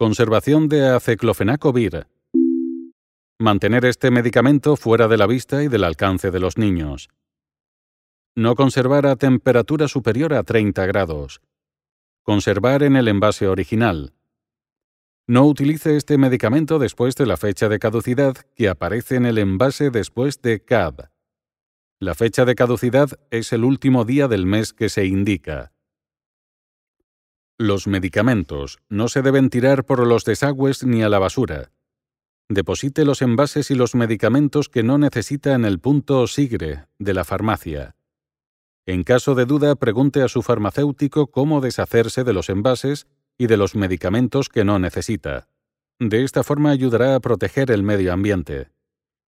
Conservación de aceclofenaco-vir. Mantener este medicamento fuera de la vista y del alcance de los niños. No conservar a temperatura superior a 30 grados. Conservar en el envase original. No utilice este medicamento después de la fecha de caducidad que aparece en el envase después de CAD. La fecha de caducidad es el último día del mes que se indica. Los medicamentos no se deben tirar por los desagües ni a la basura. Deposite los envases y los medicamentos que no necesita en el punto SIGRE de la farmacia. En caso de duda, pregunte a su farmacéutico cómo deshacerse de los envases y de los medicamentos que no necesita. De esta forma ayudará a proteger el medio ambiente.